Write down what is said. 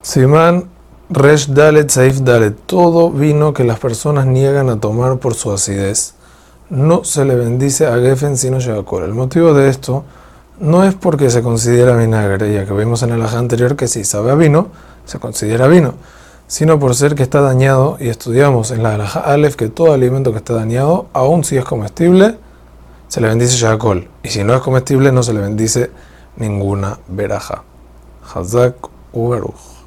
Simán Resh Dalet Saif Dalet, todo vino que las personas niegan a tomar por su acidez, no se le bendice a Gefen sino Shevakol. El motivo de esto no es porque se considera vinagre, ya que vimos en el ajá anterior que si sabe a vino, se considera vino, sino por ser que está dañado, y estudiamos en la alajá Aleph que todo alimento que está dañado, aun si es comestible, se le bendice Shevakol, y si no es comestible, no se le bendice ninguna veraja. Hazak Uberuch.